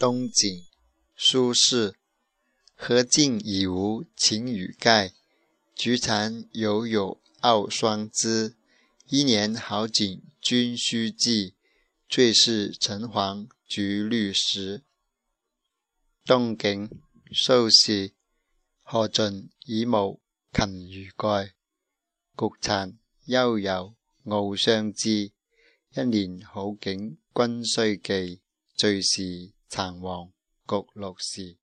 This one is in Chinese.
冬景，苏轼。荷尽已无擎雨盖，菊残犹有傲霜枝。一年好景君须记，最是橙黄橘绿时。冬景，苏轼。荷尽已无擎雨盖，菊残犹有傲霜枝。一年好景君须记，最是橙黄橘绿时。